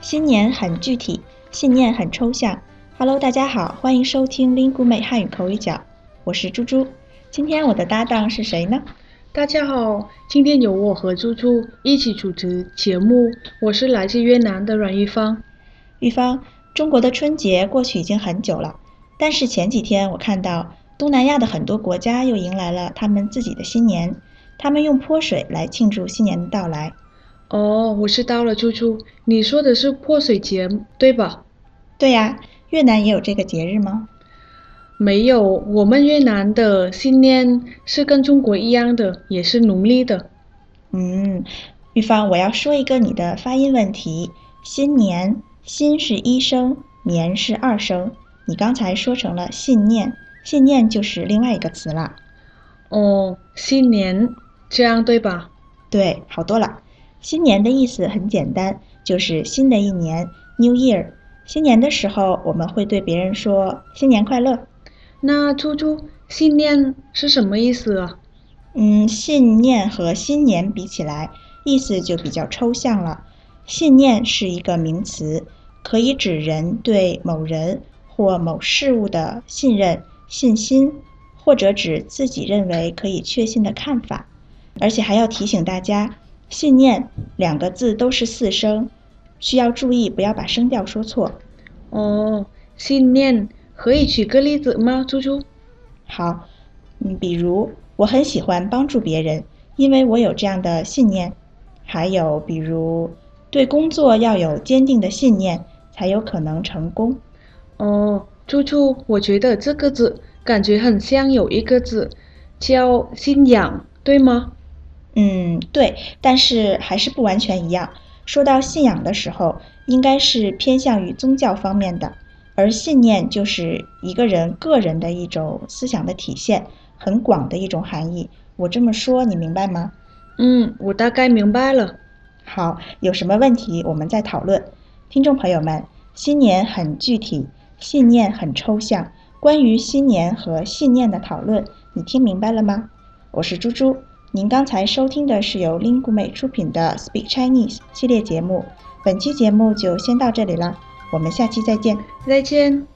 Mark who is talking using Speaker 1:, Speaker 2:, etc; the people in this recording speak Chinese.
Speaker 1: 新年很具体，信念很抽象。Hello，大家好，欢迎收听 Lingu 美汉语口语角，我是猪猪。今天我的搭档是谁呢？
Speaker 2: 大家好，今天由我和猪猪一起主持节目。我是来自越南的阮玉芳。
Speaker 1: 玉芳，中国的春节过去已经很久了，但是前几天我看到东南亚的很多国家又迎来了他们自己的新年，他们用泼水来庆祝新年的到来。
Speaker 2: 哦，我知道了，猪猪，你说的是泼水节，对吧？
Speaker 1: 对呀，越南也有这个节日吗？
Speaker 2: 没有，我们越南的新年是跟中国一样的，也是农历的。
Speaker 1: 嗯，玉芳，我要说一个你的发音问题。新年，新是一声，年是二声，你刚才说成了信念，信念就是另外一个词了。
Speaker 2: 哦，新年，这样对吧？
Speaker 1: 对，好多了。新年的意思很简单，就是新的一年，New Year。新年的时候，我们会对别人说新年快乐。
Speaker 2: 那猪猪信念是什么意思啊？
Speaker 1: 嗯，信念和新年比起来，意思就比较抽象了。信念是一个名词，可以指人对某人或某事物的信任、信心，或者指自己认为可以确信的看法。而且还要提醒大家，信念两个字都是四声，需要注意不要把声调说错。
Speaker 2: 哦，信念。可以举个例子吗，猪猪？
Speaker 1: 好，嗯，比如我很喜欢帮助别人，因为我有这样的信念。还有比如对工作要有坚定的信念，才有可能成功。
Speaker 2: 哦，猪猪，我觉得这个字感觉很像有一个字叫信仰，对吗？
Speaker 1: 嗯，对，但是还是不完全一样。说到信仰的时候，应该是偏向于宗教方面的。而信念就是一个人个人的一种思想的体现，很广的一种含义。我这么说，你明白吗？
Speaker 2: 嗯，我大概明白了。
Speaker 1: 好，有什么问题我们再讨论。听众朋友们，新年很具体，信念很抽象。关于新年和信念的讨论，你听明白了吗？我是猪猪，您刚才收听的是由 lingu-mei 出品的 Speak Chinese 系列节目。本期节目就先到这里了。我们下期再见，
Speaker 2: 再见。